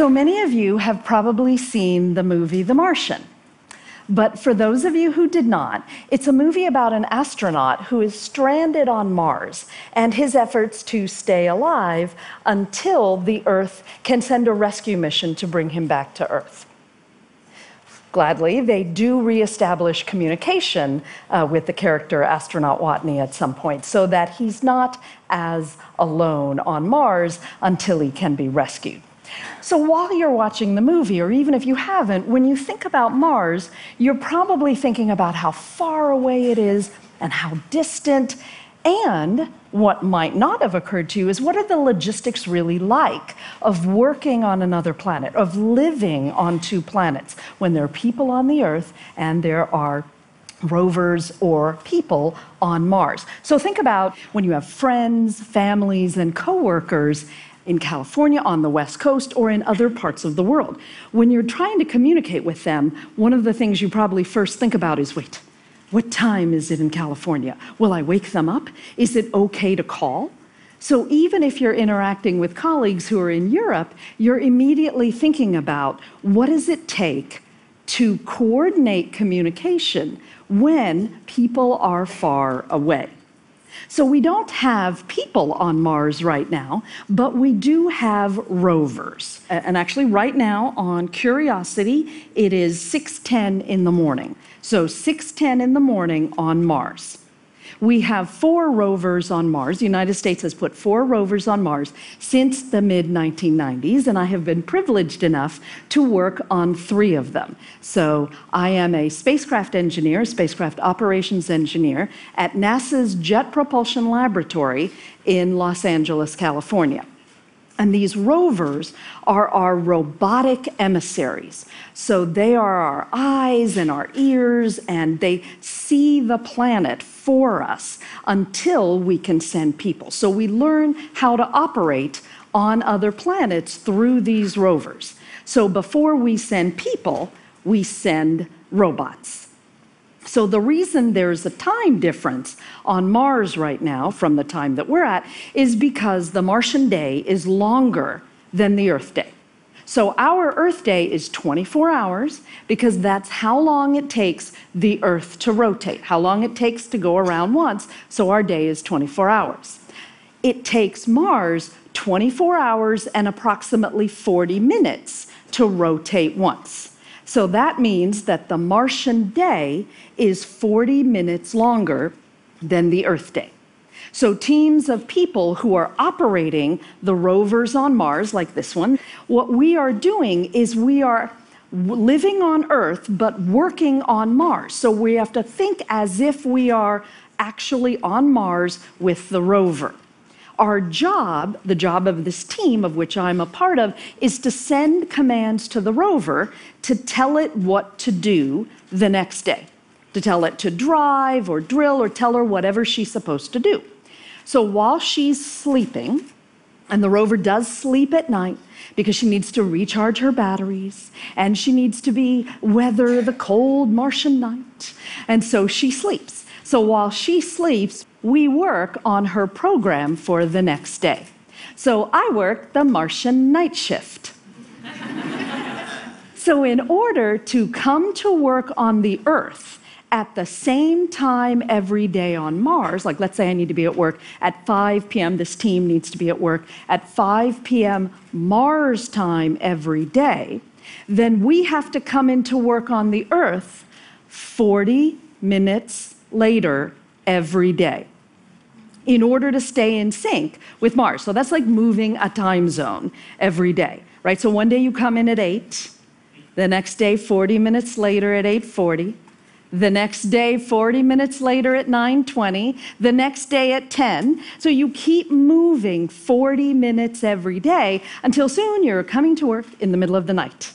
So many of you have probably seen the movie The Martian. But for those of you who did not, it's a movie about an astronaut who is stranded on Mars and his efforts to stay alive until the Earth can send a rescue mission to bring him back to Earth. Gladly, they do reestablish communication uh, with the character astronaut Watney at some point so that he's not as alone on Mars until he can be rescued. So while you're watching the movie, or even if you haven't, when you think about Mars, you're probably thinking about how far away it is and how distant. And what might not have occurred to you is what are the logistics really like of working on another planet, of living on two planets, when there are people on the Earth and there are rovers or people on Mars. So think about when you have friends, families, and coworkers in California, on the West Coast, or in other parts of the world. When you're trying to communicate with them, one of the things you probably first think about is wait, what time is it in California? Will I wake them up? Is it okay to call? So even if you're interacting with colleagues who are in Europe, you're immediately thinking about what does it take to coordinate communication when people are far away. So we don't have people on Mars right now, but we do have rovers. And actually, right now on Curiosity, it is 6:10 in the morning. So 6:10 in the morning on Mars. We have four rovers on Mars. The United States has put four rovers on Mars since the mid 1990s, and I have been privileged enough to work on three of them. So I am a spacecraft engineer, spacecraft operations engineer at NASA's Jet Propulsion Laboratory in Los Angeles, California. And these rovers are our robotic emissaries. So they are our eyes and our ears, and they see the planet for us until we can send people. So we learn how to operate on other planets through these rovers. So before we send people, we send robots. So, the reason there's a time difference on Mars right now from the time that we're at is because the Martian day is longer than the Earth day. So, our Earth day is 24 hours because that's how long it takes the Earth to rotate, how long it takes to go around once. So, our day is 24 hours. It takes Mars 24 hours and approximately 40 minutes to rotate once. So that means that the Martian day is 40 minutes longer than the Earth day. So, teams of people who are operating the rovers on Mars, like this one, what we are doing is we are living on Earth but working on Mars. So, we have to think as if we are actually on Mars with the rover our job, the job of this team, of which I'm a part of, is to send commands to the rover to tell it what to do the next day, to tell it to drive or drill or tell her whatever she's supposed to do. So while she's sleeping, and the rover does sleep at night because she needs to recharge her batteries and she needs to be weather the cold Martian night. And so she sleeps. So while she sleeps, we work on her program for the next day. So I work the Martian night shift. so, in order to come to work on the Earth at the same time every day on Mars, like let's say I need to be at work at 5 p.m., this team needs to be at work at 5 p.m. Mars time every day, then we have to come into work on the Earth 40 minutes later every day in order to stay in sync with Mars. So that's like moving a time zone every day, right? So one day you come in at 8, the next day 40 minutes later at 8:40, the next day 40 minutes later at 9:20, the next day at 10. So you keep moving 40 minutes every day until soon you're coming to work in the middle of the night.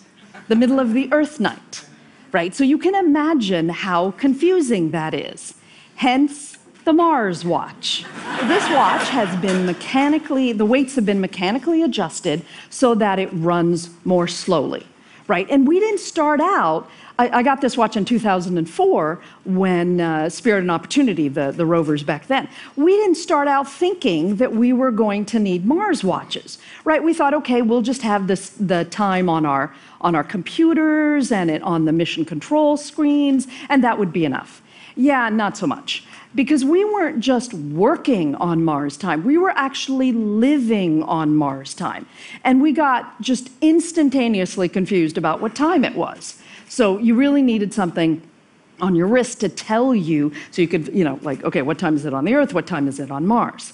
The middle of the earth night, right? So you can imagine how confusing that is. Hence the Mars watch. This watch has been mechanically, the weights have been mechanically adjusted so that it runs more slowly. right? And we didn't start out, I, I got this watch in 2004 when uh, Spirit and Opportunity, the, the rovers back then, we didn't start out thinking that we were going to need Mars watches, right? We thought, okay, we'll just have this, the time on our, on our computers and it on the mission control screens, and that would be enough. Yeah, not so much because we weren't just working on Mars time, we were actually living on Mars time. And we got just instantaneously confused about what time it was. So you really needed something on your wrist to tell you so you could, you know, like, okay, what time is it on the Earth? What time is it on Mars?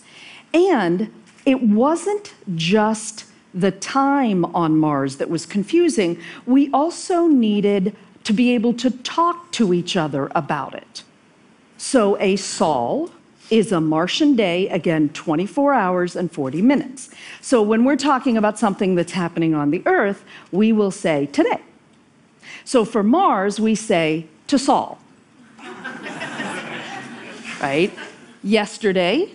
And it wasn't just the time on Mars that was confusing, we also needed to be able to talk to each other about it. So a sol is a Martian day, again, 24 hours and 40 minutes. So when we're talking about something that's happening on the Earth, we will say today. So for Mars, we say to sol. right? Yesterday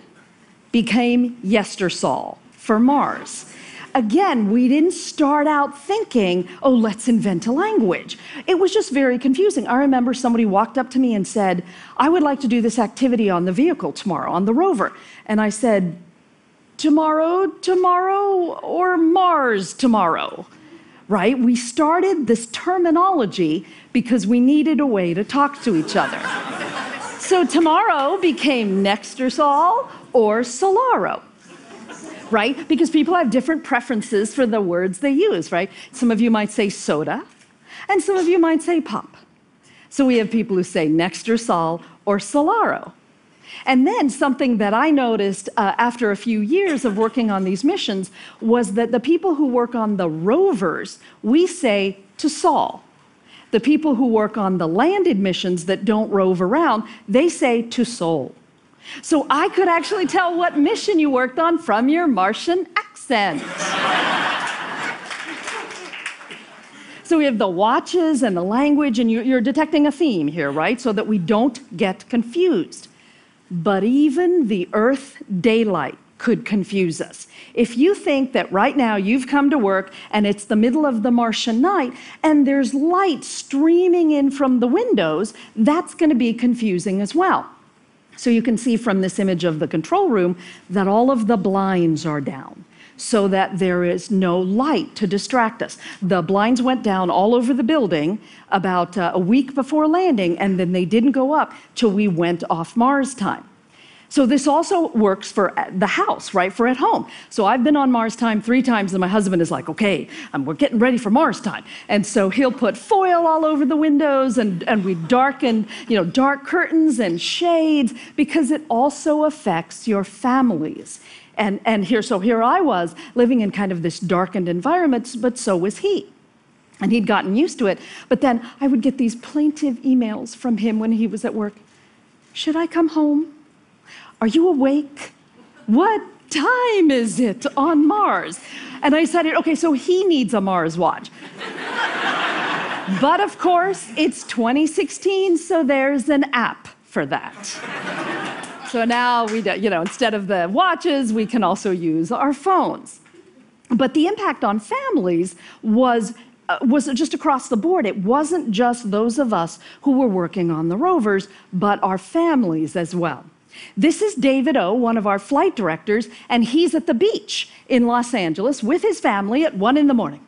became yestersol for Mars again, we didn't start out thinking, oh, let's invent a language. It was just very confusing. I remember somebody walked up to me and said, I would like to do this activity on the vehicle tomorrow, on the rover. And I said, tomorrow, tomorrow, or Mars tomorrow? Right? We started this terminology because we needed a way to talk to each other. so tomorrow became Nextersol or Solaro right? Because people have different preferences for the words they use, right? Some of you might say soda, and some of you might say pop. So we have people who say Nextersol or Solaro. And then something that I noticed uh, after a few years of working on these missions was that the people who work on the rovers, we say to Sol. The people who work on the landed missions that don't rove around, they say to Sol. So I could actually tell what mission you worked on from your Martian accent. so we have the watches and the language, and you're detecting a theme here, right? So that we don't get confused. But even the Earth daylight could confuse us. If you think that right now you've come to work and it's the middle of the Martian night and there's light streaming in from the windows, that's going to be confusing as well. So you can see from this image of the control room that all of the blinds are down so that there is no light to distract us. The blinds went down all over the building about uh, a week before landing, and then they didn't go up till we went off Mars time. So this also works for uh, the house, right? For at home. So I've been on Mars time three times, and my husband is like, "Okay, um, we're getting ready for Mars time." And so he'll put foil all over the windows, and and we darken, you know, dark curtains and shades because it also affects your families. And and here, so here I was living in kind of this darkened environment, but so was he. And he'd gotten used to it. But then I would get these plaintive emails from him when he was at work. Should I come home? Are you awake? What time is it on Mars? And I said, Okay, so he needs a Mars watch. but of course, it's 2016, so there's an app for that. so now we, do, you know, instead of the watches, we can also use our phones. But the impact on families was uh, was just across the board. It wasn't just those of us who were working on the rovers, but our families as well. This is David O, one of our flight directors, and he's at the beach in Los Angeles with his family at one in the morning.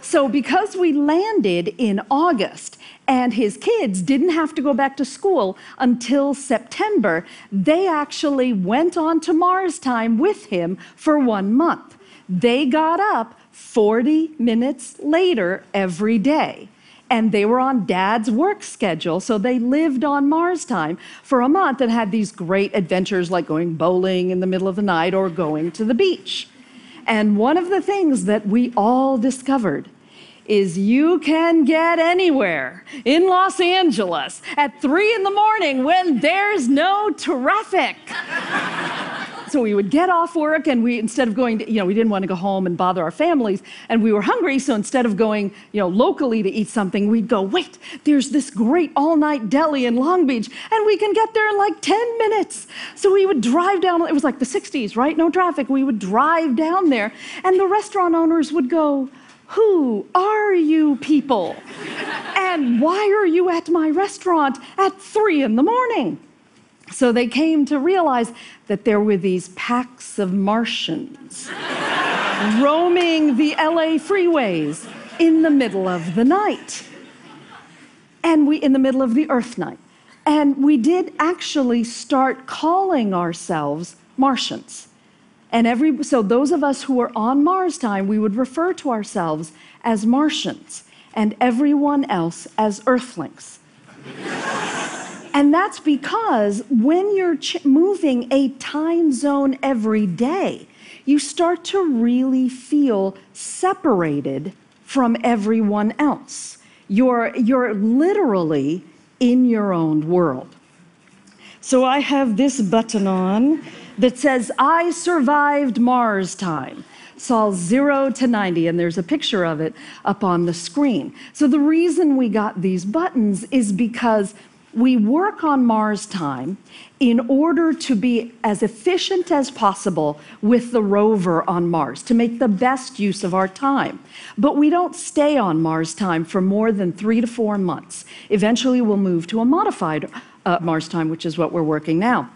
so, because we landed in August and his kids didn't have to go back to school until September, they actually went on to Mars time with him for one month. They got up 40 minutes later every day and they were on dad's work schedule. So they lived on Mars time for a month and had these great adventures like going bowling in the middle of the night or going to the beach. And one of the things that we all discovered is you can get anywhere in Los Angeles at three in the morning when there's no traffic. So we would get off work and we, instead of going to, you know, we didn't want to go home and bother our families and we were hungry. So instead of going, you know, locally to eat something, we'd go, wait, there's this great all night deli in Long Beach and we can get there in like 10 minutes. So we would drive down, it was like the 60s, right? No traffic. We would drive down there and the restaurant owners would go, Who are you people? And why are you at my restaurant at three in the morning? So they came to realize that there were these packs of Martians roaming the LA freeways in the middle of the night. And we, in the middle of the Earth night. And we did actually start calling ourselves Martians. And every, so those of us who were on Mars time, we would refer to ourselves as Martians and everyone else as Earthlings. And that's because when you're moving a time zone every day, you start to really feel separated from everyone else. You're, you're literally in your own world. So I have this button on that says, I survived Mars time. Sol zero to 90, and there's a picture of it up on the screen. So the reason we got these buttons is because we work on Mars time in order to be as efficient as possible with the rover on Mars, to make the best use of our time. But we don't stay on Mars time for more than three to four months. Eventually, we'll move to a modified uh, Mars time, which is what we're working now.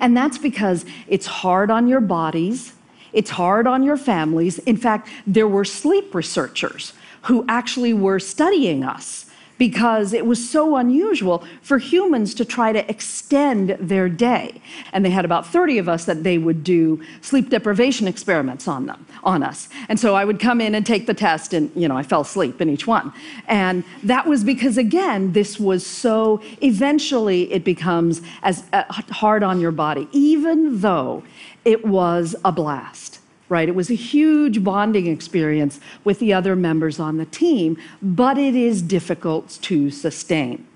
And that's because it's hard on your bodies, it's hard on your families. In fact, there were sleep researchers who actually were studying us because it was so unusual for humans to try to extend their day. And they had about 30 of us that they would do sleep deprivation experiments on them, on us. And so I would come in and take the test and, you know, I fell asleep in each one. And that was because again, this was so eventually it becomes as uh, hard on your body even though it was a blast right? It was a huge bonding experience with the other members on the team, but it is difficult to sustain.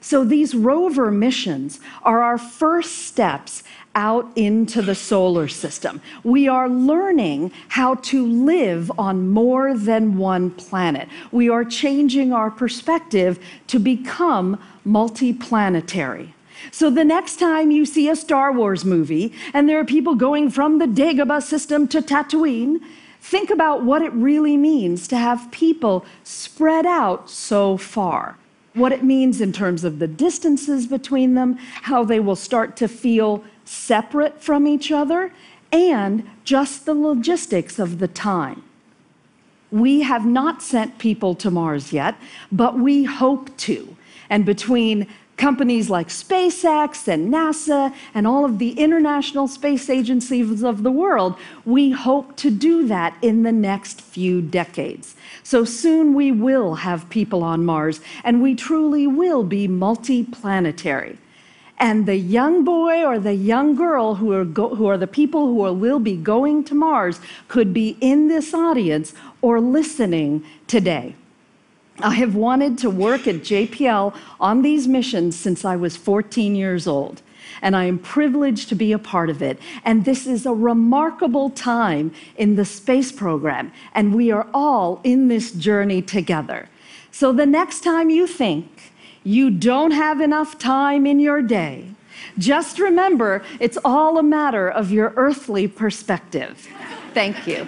So these rover missions are our first steps out into the solar system. We are learning how to live on more than one planet. We are changing our perspective to become multiplanetary. So the next time you see a Star Wars movie and there are people going from the Dagobah system to Tatooine, think about what it really means to have people spread out so far. What it means in terms of the distances between them, how they will start to feel separate from each other, and just the logistics of the time. We have not sent people to Mars yet, but we hope to. And between companies like SpaceX and NASA and all of the international space agencies of the world, we hope to do that in the next few decades. So soon we will have people on Mars, and we truly will be multiplanetary. And the young boy or the young girl who are, who are the people who are, will be going to Mars could be in this audience or listening today. I have wanted to work at JPL on these missions since I was 14 years old, and I am privileged to be a part of it. And this is a remarkable time in the space program, and we are all in this journey together. So the next time you think you don't have enough time in your day, just remember it's all a matter of your earthly perspective. Thank you.